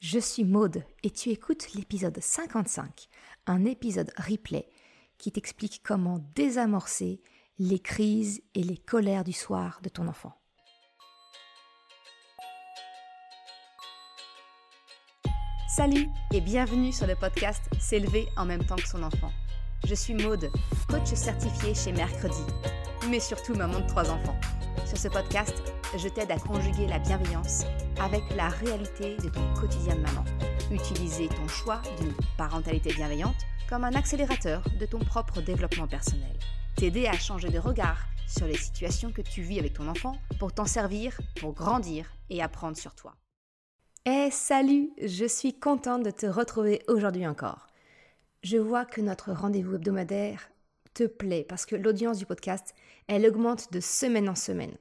Je suis Maude et tu écoutes l'épisode 55, un épisode replay qui t'explique comment désamorcer les crises et les colères du soir de ton enfant. Salut et bienvenue sur le podcast S'élever en même temps que son enfant. Je suis Maude, coach certifié chez Mercredi, mais surtout maman de trois enfants. Sur ce podcast, je t'aide à conjuguer la bienveillance avec la réalité de ton quotidien de maman. Utiliser ton choix d'une parentalité bienveillante comme un accélérateur de ton propre développement personnel. T'aider à changer de regard sur les situations que tu vis avec ton enfant pour t'en servir, pour grandir et apprendre sur toi. Eh salut, je suis contente de te retrouver aujourd'hui encore. Je vois que notre rendez-vous hebdomadaire te plaît parce que l'audience du podcast, elle augmente de semaine en semaine.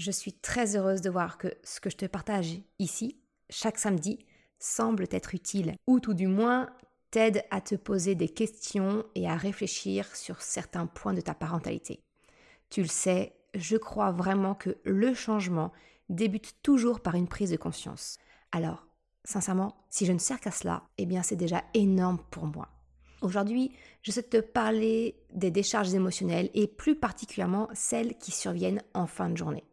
Je suis très heureuse de voir que ce que je te partage ici, chaque samedi, semble être utile, ou tout du moins t'aide à te poser des questions et à réfléchir sur certains points de ta parentalité. Tu le sais, je crois vraiment que le changement débute toujours par une prise de conscience. Alors, sincèrement, si je ne sers qu'à cela, eh bien c'est déjà énorme pour moi. Aujourd'hui, je souhaite te parler des décharges émotionnelles et plus particulièrement celles qui surviennent en fin de journée.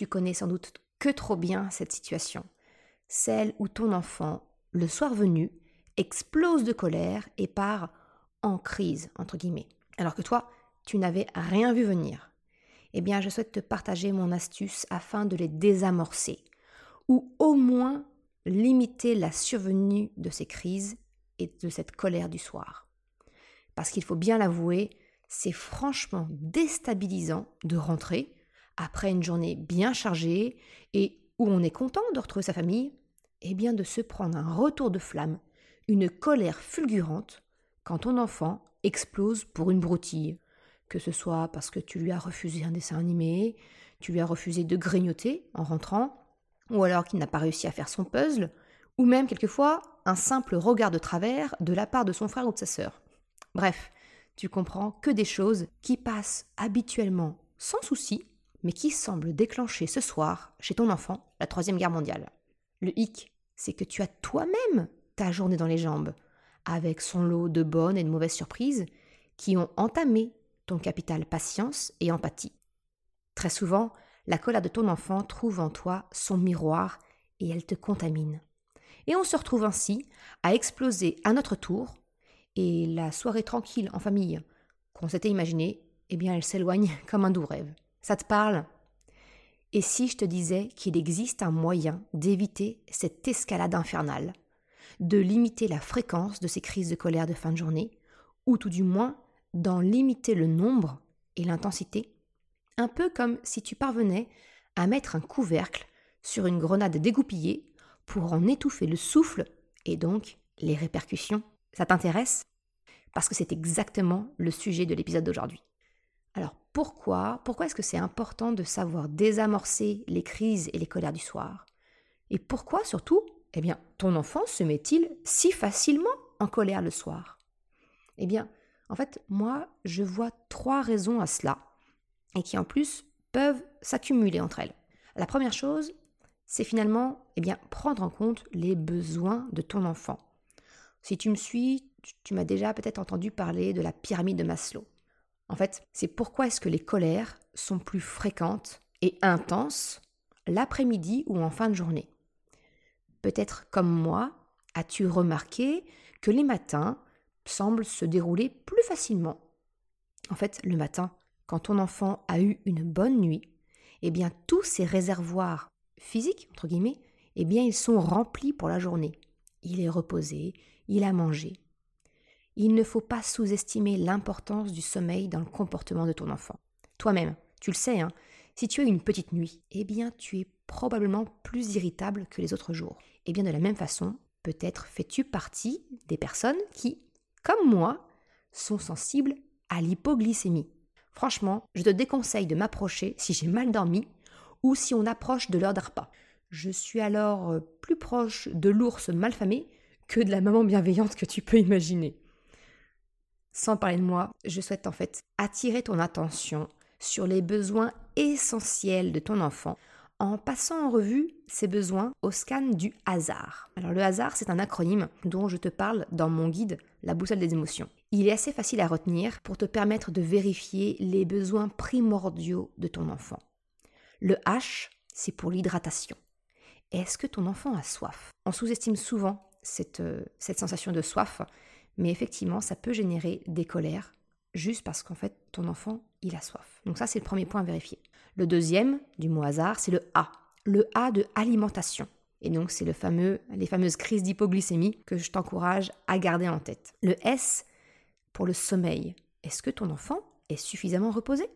Tu connais sans doute que trop bien cette situation, celle où ton enfant, le soir venu, explose de colère et part en crise, entre guillemets, alors que toi, tu n'avais rien vu venir. Eh bien, je souhaite te partager mon astuce afin de les désamorcer, ou au moins limiter la survenue de ces crises et de cette colère du soir. Parce qu'il faut bien l'avouer, c'est franchement déstabilisant de rentrer après une journée bien chargée et où on est content de retrouver sa famille, eh bien de se prendre un retour de flamme, une colère fulgurante quand ton enfant explose pour une broutille, que ce soit parce que tu lui as refusé un dessin animé, tu lui as refusé de grignoter en rentrant, ou alors qu'il n'a pas réussi à faire son puzzle, ou même quelquefois un simple regard de travers de la part de son frère ou de sa sœur. Bref, tu comprends que des choses qui passent habituellement sans souci, mais qui semblent déclencher ce soir, chez ton enfant, la Troisième Guerre mondiale. Le hic, c'est que tu as toi-même ta journée dans les jambes, avec son lot de bonnes et de mauvaises surprises qui ont entamé ton capital patience et empathie. Très souvent, la colère de ton enfant trouve en toi son miroir et elle te contamine et on se retrouve ainsi à exploser à notre tour, et la soirée tranquille en famille qu'on s'était imaginée, eh bien elle s'éloigne comme un doux rêve. Ça te parle? Et si je te disais qu'il existe un moyen d'éviter cette escalade infernale, de limiter la fréquence de ces crises de colère de fin de journée, ou tout du moins d'en limiter le nombre et l'intensité, un peu comme si tu parvenais à mettre un couvercle sur une grenade dégoupillée pour en étouffer le souffle et donc les répercussions. Ça t'intéresse? Parce que c'est exactement le sujet de l'épisode d'aujourd'hui. Alors pourquoi Pourquoi est-ce que c'est important de savoir désamorcer les crises et les colères du soir? Et pourquoi surtout Eh bien, ton enfant se met-il si facilement en colère le soir? Eh bien, en fait, moi, je vois trois raisons à cela, et qui en plus peuvent s'accumuler entre elles. La première chose, c'est finalement eh bien, prendre en compte les besoins de ton enfant. Si tu me suis, tu, m'as déjà peut-être entendu parler de la pyramide de Maslow. En fait, c'est pourquoi est-ce que les colères sont plus fréquentes et intenses l'après-midi ou en fin de journée? Peut-être comme moi, as-tu remarqué que les matins semblent se dérouler plus facilement? En fait, le matin, quand ton enfant a eu une bonne nuit, eh bien tous ces réservoirs physiques, entre guillemets, eh bien ils sont remplis pour la journée. Il est reposé, il a mangé. Il ne faut pas sous-estimer l'importance du sommeil dans le comportement de ton enfant. Toi-même, tu le sais, hein, si tu as une petite nuit, eh bien tu es probablement plus irritable que les autres jours. Eh bien de la même façon, peut-être fais-tu partie des personnes qui, comme moi, sont sensibles à l'hypoglycémie. Franchement, je te déconseille de m'approcher si j'ai mal dormi ou si on approche de l'heure d'un repas. Je suis alors euh, plus proche de l'ours malfamé que de la maman bienveillante que tu peux imaginer. Sans parler de moi, je souhaite en fait attirer ton attention sur les besoins essentiels de ton enfant en passant en revue ses besoins au scan du hasard. Alors le hasard, c'est un acronyme dont je te parle dans mon guide La boussole des émotions. Il est assez facile à retenir pour te permettre de vérifier les besoins primordiaux de ton enfant. Le H, c'est pour l'hydratation. Est-ce que ton enfant a soif? On sous-estime souvent cette, euh, cette sensation de soif, mais effectivement, ça peut générer des colères juste parce qu'en fait, ton enfant, il a soif. Donc ça, c'est le premier point à vérifier. Le deuxième, du mot hasard, c'est le A. Le A de alimentation. Et donc, c'est le fameux, les fameuses crises d'hypoglycémie que je t'encourage à garder en tête. Le S, pour le sommeil. Est-ce que ton enfant est suffisamment reposé?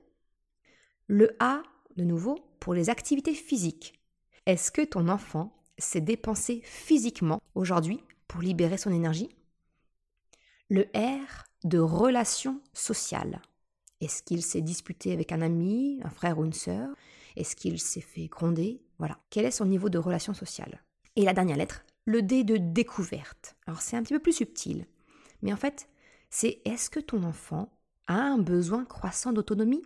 Le A, de nouveau, pour les activités physiques. Est-ce que ton enfant s'est dépensé physiquement aujourd'hui pour libérer son énergie? Le R, de relations sociales. Est-ce qu'il s'est disputé avec un ami, un frère ou une sœur? Est-ce qu'il s'est fait gronder? Voilà. Quel est son niveau de relation sociale? Et la dernière lettre, le D de découverte. Alors c'est un petit peu plus subtil, mais en fait, c'est est-ce que ton enfant a un besoin croissant d'autonomie?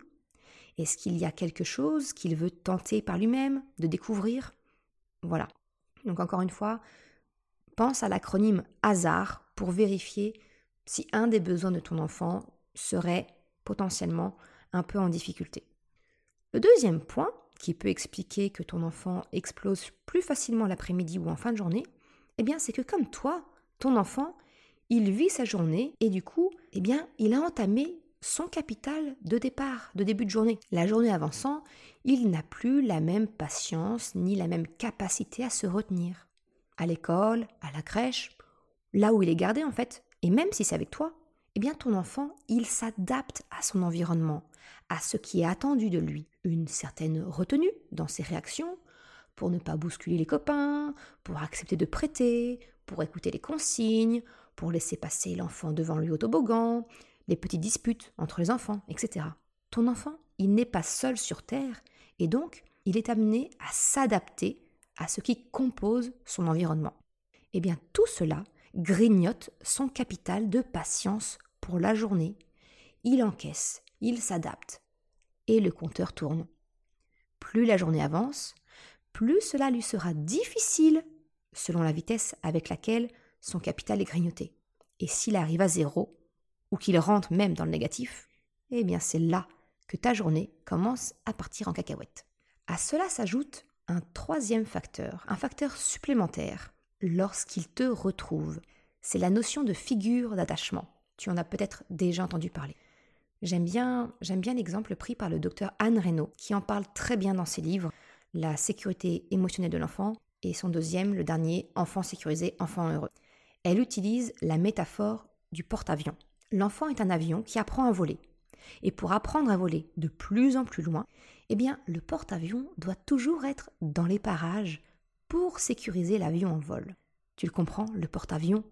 Est-ce qu'il y a quelque chose qu'il veut tenter par lui-même de découvrir? Voilà. Donc encore une fois, pense à l'acronyme hasard pour vérifier si un des besoins de ton enfant serait potentiellement un peu en difficulté. Le deuxième point qui peut expliquer que ton enfant explose plus facilement l'après-midi ou en fin de journée, eh bien c'est que comme toi, ton enfant, il vit sa journée et du coup, eh bien, il a entamé son capital de départ, de début de journée. La journée avançant, il n'a plus la même patience ni la même capacité à se retenir. À l'école, à la crèche, là où il est gardé en fait, et même si c'est avec toi, eh bien ton enfant, il s'adapte à son environnement, à ce qui est attendu de lui. Une certaine retenue dans ses réactions, pour ne pas bousculer les copains, pour accepter de prêter, pour écouter les consignes, pour laisser passer l'enfant devant lui au toboggan, les petites disputes entre les enfants, etc. Ton enfant, il n'est pas seul sur Terre, et donc il est amené à s'adapter à ce qui compose son environnement. Eh bien tout cela, grignote son capital de patience pour la journée. Il encaisse, il s'adapte. Et le compteur tourne. Plus la journée avance, plus cela lui sera difficile selon la vitesse avec laquelle son capital est grignoté. Et s'il arrive à zéro, ou qu'il rentre même dans le négatif, eh bien c'est là que ta journée commence à partir en cacahuète. À cela s'ajoute un troisième facteur, un facteur supplémentaire, lorsqu'il te retrouve. C'est la notion de figure d'attachement. Tu en as peut-être déjà entendu parler. J'aime bien, j'aime bien l'exemple pris par le docteur Anne Reynaud, qui en parle très bien dans ses livres La sécurité émotionnelle de l'enfant et son deuxième, le dernier, Enfant sécurisé, enfant heureux. Elle utilise la métaphore du porte-avions. L'enfant est un avion qui apprend à voler. Et pour apprendre à voler de plus en plus loin, eh bien, le porte-avions doit toujours être dans les parages pour sécuriser l'avion en vol. Tu le comprends, le porte-avions,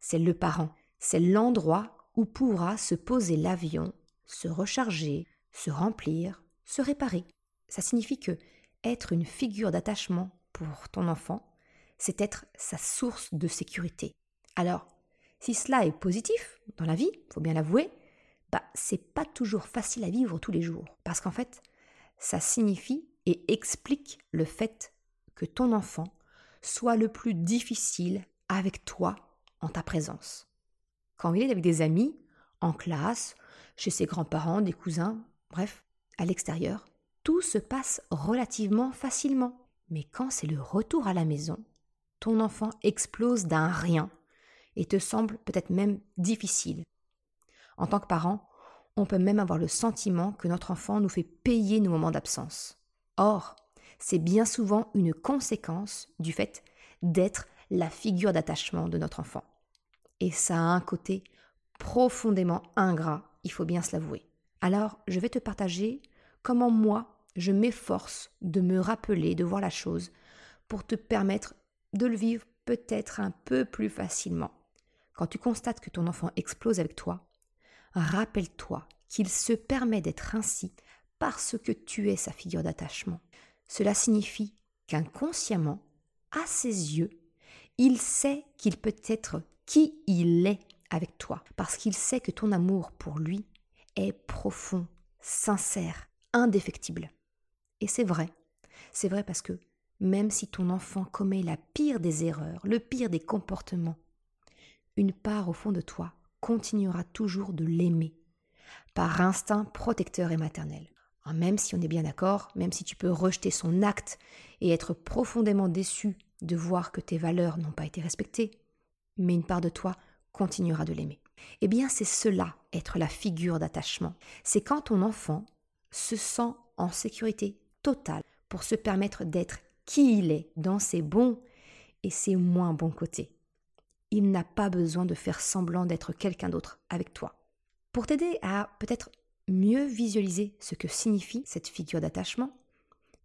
c'est le parent, c'est l'endroit où pourra se poser l'avion, se recharger, se remplir, se réparer. Ça signifie que être une figure d'attachement pour ton enfant, c'est être sa source de sécurité. Alors, si cela est positif dans la vie, faut bien l'avouer, bah c'est pas toujours facile à vivre tous les jours parce qu'en fait, ça signifie et explique le fait ton enfant soit le plus difficile avec toi en ta présence. Quand il est avec des amis, en classe, chez ses grands-parents, des cousins, bref, à l'extérieur, tout se passe relativement facilement. Mais quand c'est le retour à la maison, ton enfant explose d'un rien et te semble peut-être même difficile. En tant que parent, on peut même avoir le sentiment que notre enfant nous fait payer nos moments d'absence. Or, c'est bien souvent une conséquence du fait d'être la figure d'attachement de notre enfant. Et ça a un côté profondément ingrat, il faut bien se l'avouer. Alors, je vais te partager comment moi, je m'efforce de me rappeler, de voir la chose, pour te permettre de le vivre peut-être un peu plus facilement. Quand tu constates que ton enfant explose avec toi, rappelle-toi qu'il se permet d'être ainsi parce que tu es sa figure d'attachement. Cela signifie qu'inconsciemment, à ses yeux, il sait qu'il peut être qui il est avec toi, parce qu'il sait que ton amour pour lui est profond, sincère, indéfectible. Et c'est vrai, C'est vrai parce que même si ton enfant commet la pire des erreurs, le pire des comportements, une part au fond de toi continuera toujours de l'aimer, par instinct protecteur et maternel. Ah, même si on est bien d'accord, même si tu peux rejeter son acte et être profondément déçu de voir que tes valeurs n'ont pas été respectées, mais une part de toi continuera de l'aimer. Eh bien, c'est cela, être la figure d'attachement. C'est quand ton enfant se sent en sécurité totale pour se permettre d'être qui il est dans ses bons et ses moins bons côtés. Il n'a pas besoin de faire semblant d'être quelqu'un d'autre avec toi. Pour t'aider à peut-être mieux visualiser ce que signifie cette figure d'attachement,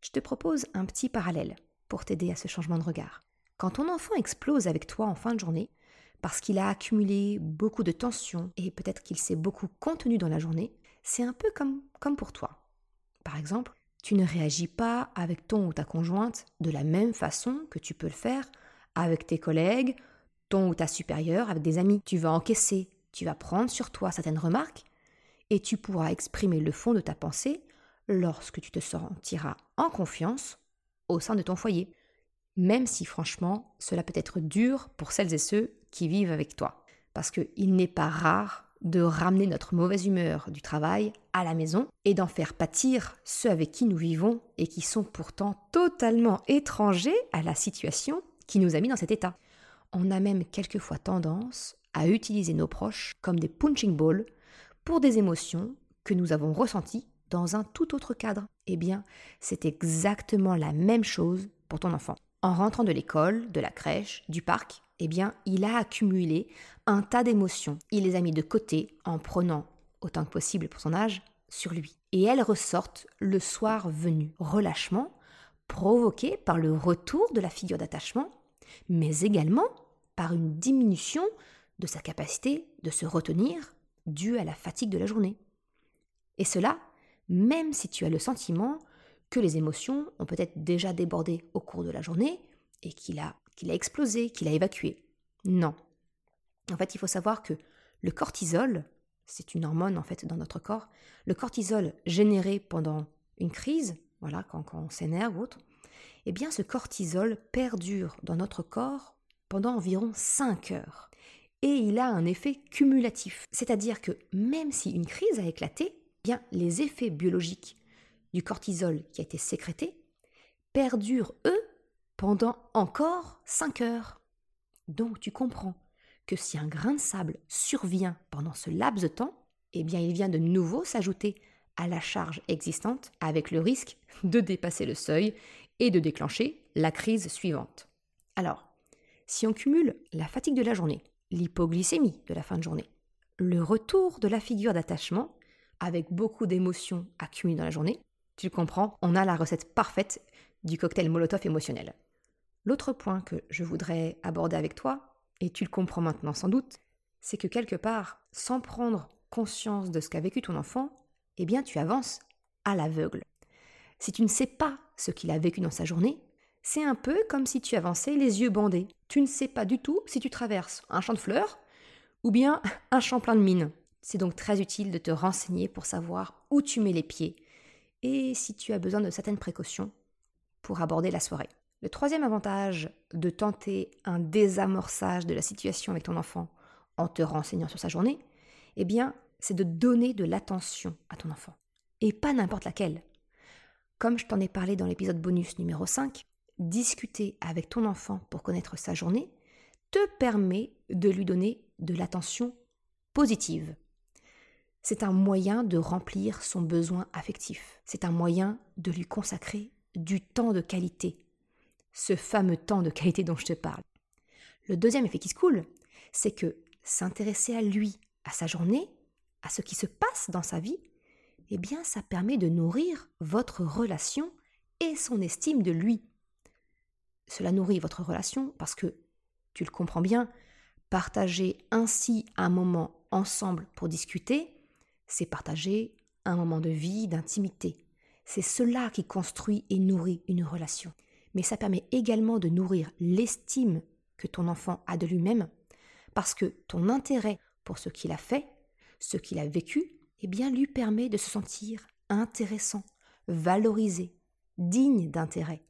je te propose un petit parallèle pour t'aider à ce changement de regard. Quand ton enfant explose avec toi en fin de journée, parce qu'il a accumulé beaucoup de tensions et peut-être qu'il s'est beaucoup contenu dans la journée, c'est un peu comme, comme pour toi. Par exemple, tu ne réagis pas avec ton ou ta conjointe de la même façon que tu peux le faire avec tes collègues, ton ou ta supérieure, avec des amis. Tu vas encaisser, tu vas prendre sur toi certaines remarques et tu pourras exprimer le fond de ta pensée lorsque tu te sentiras en confiance au sein de ton foyer, même si franchement cela peut être dur pour celles et ceux qui vivent avec toi, parce qu'il n'est pas rare de ramener notre mauvaise humeur du travail à la maison et d'en faire pâtir ceux avec qui nous vivons et qui sont pourtant totalement étrangers à la situation qui nous a mis dans cet état. On a même quelquefois tendance à utiliser nos proches comme des punching balls pour des émotions que nous avons ressenties dans un tout autre cadre. Eh bien, c'est exactement la même chose pour ton enfant. En rentrant de l'école, de la crèche, du parc, eh bien, il a accumulé un tas d'émotions. Il les a mis de côté en prenant, autant que possible pour son âge, sur lui. Et elles ressortent le soir venu. Relâchement provoqué par le retour de la figure d'attachement, mais également par une diminution de sa capacité de se retenir due à la fatigue de la journée. Et cela, même si tu as le sentiment que les émotions ont peut-être déjà débordé au cours de la journée et qu'il a, explosé, qu'il a évacué. Non. En fait, il faut savoir que le cortisol, c'est une hormone en fait dans notre corps, le cortisol généré pendant une crise, voilà, quand, quand on s'énerve ou autre, eh bien ce cortisol perdure dans notre corps pendant environ 5 heures. Et il a un effet cumulatif. C'est-à-dire que même si une crise a éclaté, eh bien les effets biologiques du cortisol qui a été sécrété perdurent, eux, pendant encore 5 heures. Donc tu comprends que si un grain de sable survient pendant ce laps de temps, eh bien il vient de nouveau s'ajouter à la charge existante avec le risque de dépasser le seuil et de déclencher la crise suivante. Alors, si on cumule la fatigue de la journée, l'hypoglycémie de la fin de journée, le retour de la figure d'attachement avec beaucoup d'émotions accumulées dans la journée, tu comprends, on a la recette parfaite du cocktail Molotov émotionnel. L'autre point que je voudrais aborder avec toi, et tu le comprends maintenant sans doute, c'est que quelque part, sans prendre conscience de ce qu'a vécu ton enfant, eh bien tu avances à l'aveugle. Si tu ne sais pas ce qu'il a vécu dans sa journée, c'est un peu comme si tu avançais les yeux bandés. Tu ne sais pas du tout si tu traverses un champ de fleurs ou bien un champ plein de mines. C'est donc très utile de te renseigner pour savoir où tu mets les pieds et si tu as besoin de certaines précautions pour aborder la soirée. Le troisième avantage de tenter un désamorçage de la situation avec ton enfant en te renseignant sur sa journée, eh bien, c'est de donner de l'attention à ton enfant. Et pas n'importe laquelle. Comme je t'en ai parlé dans l'épisode bonus numéro 5, discuter avec ton enfant pour connaître sa journée te permet de lui donner de l'attention positive. C'est un moyen de remplir son besoin affectif. C'est un moyen de lui consacrer du temps de qualité. Ce fameux temps de qualité dont je te parle. Le deuxième effet qui se coule, c'est que s'intéresser à lui, à sa journée, à ce qui se passe dans sa vie, eh bien ça permet de nourrir votre relation et son estime de lui. Cela nourrit votre relation parce que, tu le comprends bien, partager ainsi un moment ensemble pour discuter, c'est partager un moment de vie, d'intimité. C'est cela qui construit et nourrit une relation. Mais ça permet également de nourrir l'estime que ton enfant a de lui-même, parce que ton intérêt pour ce qu'il a fait, ce qu'il a vécu, eh bien, lui permet de se sentir intéressant, valorisé, digne d'intérêt.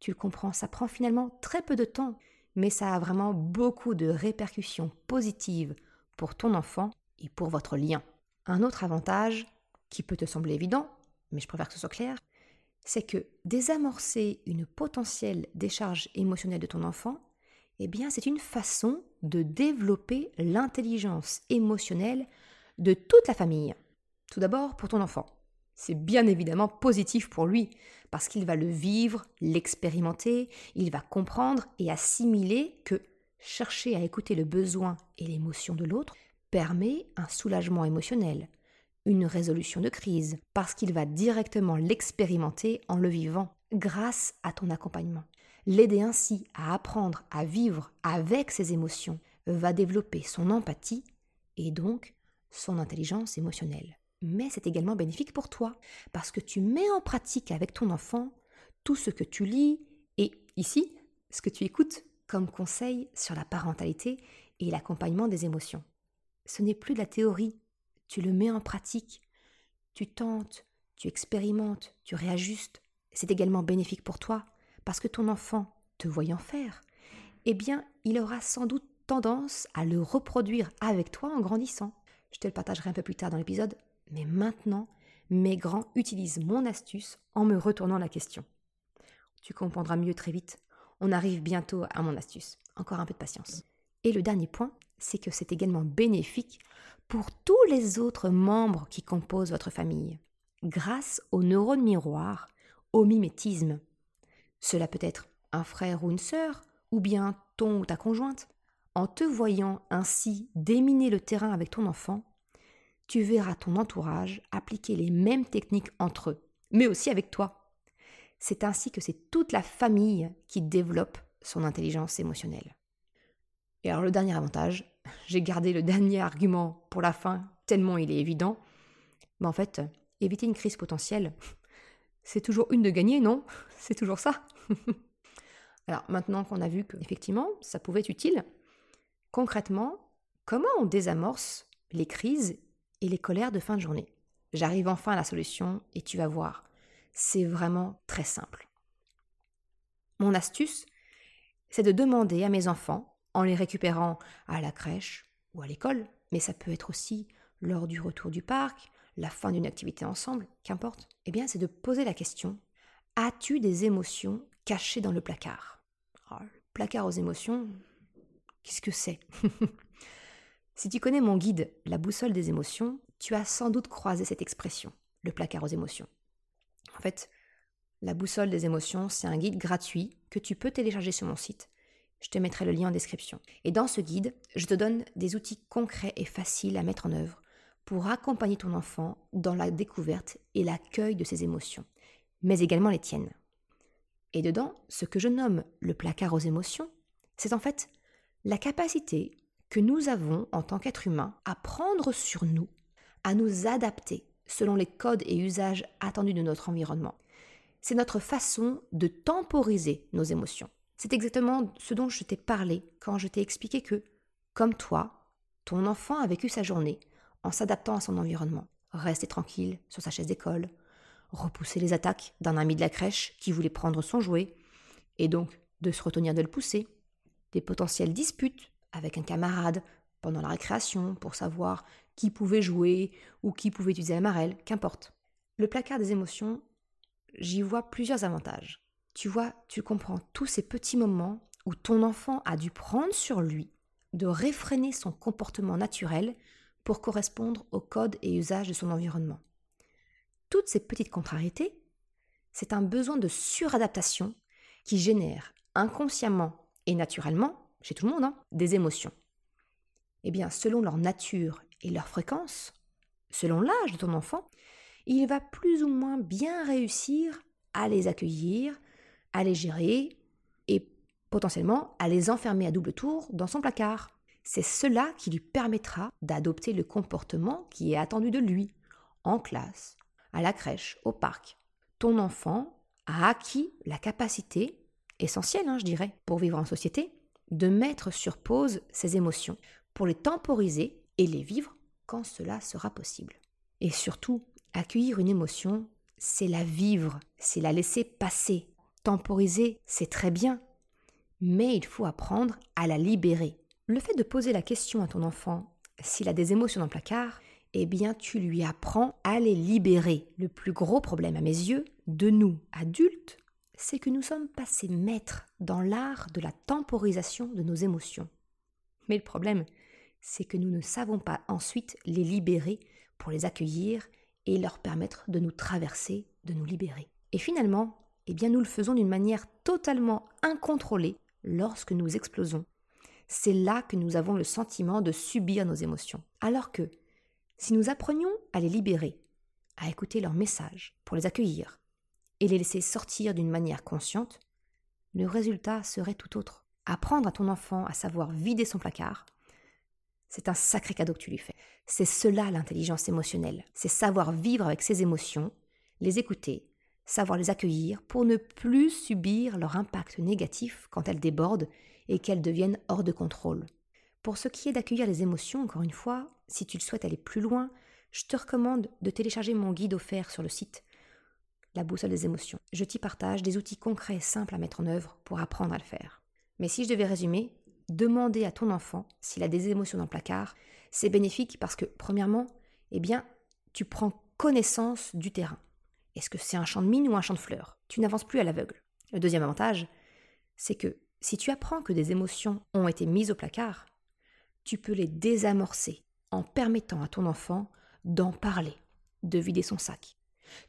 Tu le comprends, ça prend finalement très peu de temps, mais ça a vraiment beaucoup de répercussions positives pour ton enfant et pour votre lien. Un autre avantage, qui peut te sembler évident, mais je préfère que ce soit clair, c'est que désamorcer une potentielle décharge émotionnelle de ton enfant, eh bien c'est une façon de développer l'intelligence émotionnelle de toute la famille. Tout d'abord pour ton enfant. C'est bien évidemment positif pour lui, parce qu'il va le vivre, l'expérimenter, il va comprendre et assimiler que chercher à écouter le besoin et l'émotion de l'autre permet un soulagement émotionnel, une résolution de crise, parce qu'il va directement l'expérimenter en le vivant, grâce à ton accompagnement. L'aider ainsi à apprendre à vivre avec ses émotions va développer son empathie et donc son intelligence émotionnelle. Mais c'est également bénéfique pour toi, parce que tu mets en pratique avec ton enfant tout ce que tu lis et ici, ce que tu écoutes comme conseil sur la parentalité et l'accompagnement des émotions. Ce n'est plus de la théorie, tu le mets en pratique, tu tentes, tu expérimentes, tu réajustes. C'est également bénéfique pour toi, parce que ton enfant, te voyant faire, eh bien, il aura sans doute tendance à le reproduire avec toi en grandissant. Je te le partagerai un peu plus tard dans l'épisode, mais maintenant, mes grands utilisent mon astuce en me retournant la question. Tu comprendras mieux très vite. On arrive bientôt à mon astuce. Encore un peu de patience. Et le dernier point, c'est que c'est également bénéfique pour tous les autres membres qui composent votre famille, grâce aux neurones miroirs, au mimétisme. Cela peut être un frère ou une sœur, ou bien ton ou ta conjointe. En te voyant ainsi déminer le terrain avec ton enfant, tu verras ton entourage appliquer les mêmes techniques entre eux, mais aussi avec toi. C'est ainsi que c'est toute la famille qui développe son intelligence émotionnelle. Et alors le dernier avantage, j'ai gardé le dernier argument pour la fin, tellement il est évident, mais en fait, éviter une crise potentielle, c'est toujours une de gagner, non? C'est toujours ça. alors maintenant qu'on a vu que effectivement ça pouvait être utile, concrètement, comment on désamorce les crises et les colères de fin de journée. J'arrive enfin à la solution et tu vas voir, c'est vraiment très simple. Mon astuce, c'est de demander à mes enfants en les récupérant à la crèche ou à l'école, mais ça peut être aussi lors du retour du parc, la fin d'une activité ensemble, qu'importe, eh bien c'est de poser la question As-tu des émotions cachées dans le placard? Le placard aux émotions, qu'est-ce que c'est? Si tu connais mon guide La boussole des émotions, tu as sans doute croisé cette expression, le placard aux émotions. En fait, la boussole des émotions, c'est un guide gratuit que tu peux télécharger sur mon site je te mettrai le lien en description. Et dans ce guide, je te donne des outils concrets et faciles à mettre en œuvre pour accompagner ton enfant dans la découverte et l'accueil de ses émotions, mais également les tiennes. Et dedans, ce que je nomme le placard aux émotions, c'est en fait la capacité que nous avons en tant qu'être humain à prendre sur nous, à nous adapter selon les codes et usages attendus de notre environnement. C'est notre façon de temporiser nos émotions. C'est exactement ce dont je t'ai parlé quand je t'ai expliqué que, comme toi, ton enfant a vécu sa journée en s'adaptant à son environnement. Rester tranquille sur sa chaise d'école, repousser les attaques d'un ami de la crèche qui voulait prendre son jouet, et donc de se retenir de le pousser, des potentielles disputes avec un camarade pendant la récréation pour savoir qui pouvait jouer ou qui pouvait utiliser la marelle, qu'importe. Le placard des émotions, j'y vois plusieurs avantages. Tu vois, tu comprends tous ces petits moments où ton enfant a dû prendre sur lui de réfréner son comportement naturel pour correspondre aux codes et usages de son environnement. Toutes ces petites contrariétés, c'est un besoin de suradaptation qui génère inconsciemment et naturellement, chez tout le monde, hein, des émotions. Eh bien, selon leur nature et leur fréquence, selon l'âge de ton enfant, il va plus ou moins bien réussir à les accueillir, à les gérer et potentiellement à les enfermer à double tour dans son placard. C'est cela qui lui permettra d'adopter le comportement qui est attendu de lui, en classe, à la crèche, au parc. Ton enfant a acquis la capacité, essentielle hein, je dirais, pour vivre en société, de mettre sur pause ses émotions, pour les temporiser et les vivre quand cela sera possible. Et surtout, accueillir une émotion, c'est la vivre, c'est la laisser passer. Temporiser, c'est très bien, mais il faut apprendre à la libérer. Le fait de poser la question à ton enfant s'il a des émotions dans le placard, eh bien tu lui apprends à les libérer. Le plus gros problème à mes yeux de nous, adultes, c'est que nous sommes passés maîtres dans l'art de la temporisation de nos émotions. Mais le problème, c'est que nous ne savons pas ensuite les libérer pour les accueillir et leur permettre de nous traverser, de nous libérer. Et finalement, eh bien nous le faisons d'une manière totalement incontrôlée lorsque nous explosons. C'est là que nous avons le sentiment de subir nos émotions. Alors que, si nous apprenions à les libérer, à écouter leurs messages pour les accueillir et les laisser sortir d'une manière consciente, le résultat serait tout autre. Apprendre à ton enfant à savoir vider son placard, c'est un sacré cadeau que tu lui fais. C'est cela l'intelligence émotionnelle. C'est savoir vivre avec ses émotions, les écouter, savoir les accueillir pour ne plus subir leur impact négatif quand elles débordent et qu'elles deviennent hors de contrôle. Pour ce qui est d'accueillir les émotions, encore une fois, si tu le souhaites aller plus loin, je te recommande de télécharger mon guide offert sur le site La boussole des émotions. Je t'y partage des outils concrets et simples à mettre en œuvre pour apprendre à le faire. Mais si je devais résumer, demander à ton enfant s'il a des émotions dans le placard, c'est bénéfique parce que, premièrement, eh bien, tu prends connaissance du terrain. Est-ce que c'est un champ de mine ou un champ de fleurs? Tu n'avances plus à l'aveugle. Le deuxième avantage, c'est que si tu apprends que des émotions ont été mises au placard, tu peux les désamorcer en permettant à ton enfant d'en parler, de vider son sac.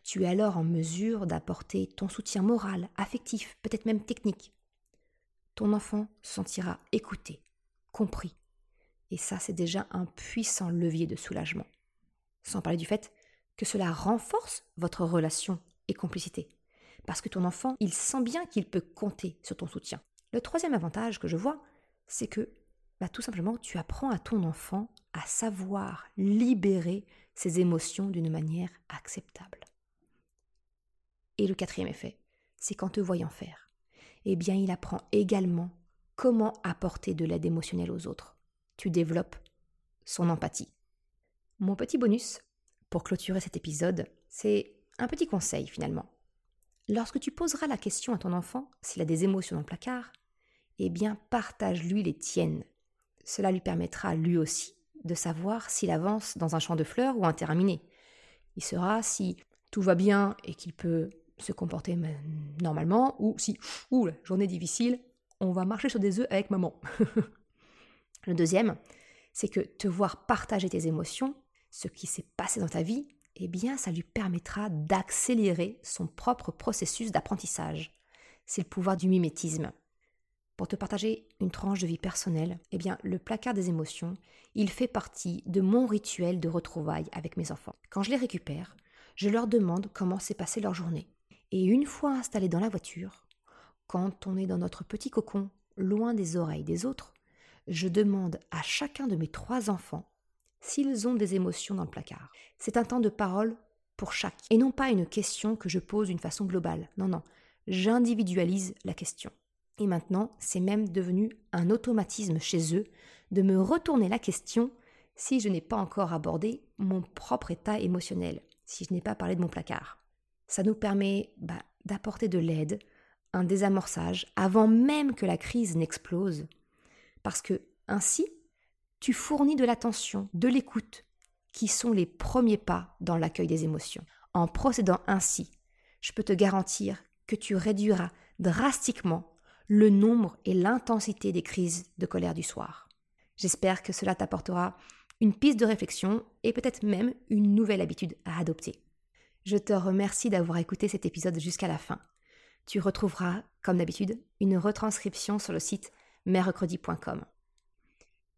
Tu es alors en mesure d'apporter ton soutien moral, affectif, peut-être même technique, ton enfant se sentira écouté, compris. Et ça, c'est déjà un puissant levier de soulagement. Sans parler du fait que cela renforce votre relation et complicité. Parce que ton enfant, il sent bien qu'il peut compter sur ton soutien. Le troisième avantage que je vois, c'est que bah, tout simplement, tu apprends à ton enfant à savoir libérer ses émotions d'une manière acceptable. Et le quatrième effet, c'est qu'en te voyant faire, eh bien il apprend également comment apporter de l'aide émotionnelle aux autres. Tu développes son empathie. Mon petit bonus, pour clôturer cet épisode, c'est un petit conseil finalement. Lorsque tu poseras la question à ton enfant s'il a des émotions dans le placard, eh bien partage-lui les tiennes. Cela lui permettra lui aussi de savoir s'il avance dans un champ de fleurs ou un terrain miné. Il saura si tout va bien et qu'il peut se comporter normalement, ou si, journée difficile, on va marcher sur des œufs avec maman. le deuxième, c'est que te voir partager tes émotions, ce qui s'est passé dans ta vie, eh bien, ça lui permettra d'accélérer son propre processus d'apprentissage. C'est le pouvoir du mimétisme. Pour te partager une tranche de vie personnelle, eh bien, le placard des émotions, il fait partie de mon rituel de retrouvailles avec mes enfants. Quand je les récupère, je leur demande comment s'est passée leur journée. Et une fois installé dans la voiture, quand on est dans notre petit cocon, loin des oreilles des autres, je demande à chacun de mes trois enfants s'ils ont des émotions dans le placard. C'est un temps de parole pour chaque, et non pas une question que je pose d'une façon globale. Non, non, j'individualise la question. Et maintenant, c'est même devenu un automatisme chez eux de me retourner la question si je n'ai pas encore abordé mon propre état émotionnel, si je n'ai pas parlé de mon placard. Ça nous permet bah, d'apporter de l'aide, un désamorçage, avant même que la crise n'explose. Parce que ainsi, tu fournis de l'attention, de l'écoute, qui sont les premiers pas dans l'accueil des émotions. En procédant ainsi, je peux te garantir que tu réduiras drastiquement le nombre et l'intensité des crises de colère du soir. J'espère que cela t'apportera une piste de réflexion et peut-être même une nouvelle habitude à adopter. Je te remercie d'avoir écouté cet épisode jusqu'à la fin. Tu retrouveras, comme d'habitude, une retranscription sur le site mercredi.com.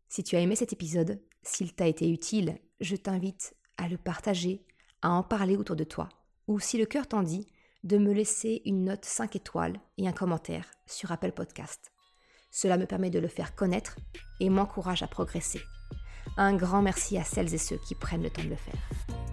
Si tu as aimé cet épisode, s'il t'a été utile, je t'invite à le partager, à en parler autour de toi, ou si le cœur t'en dit, de me laisser une note 5 étoiles et un commentaire sur Apple Podcast. Cela me permet de le faire connaître et m'encourage à progresser. Un grand merci à celles et ceux qui prennent le temps de le faire.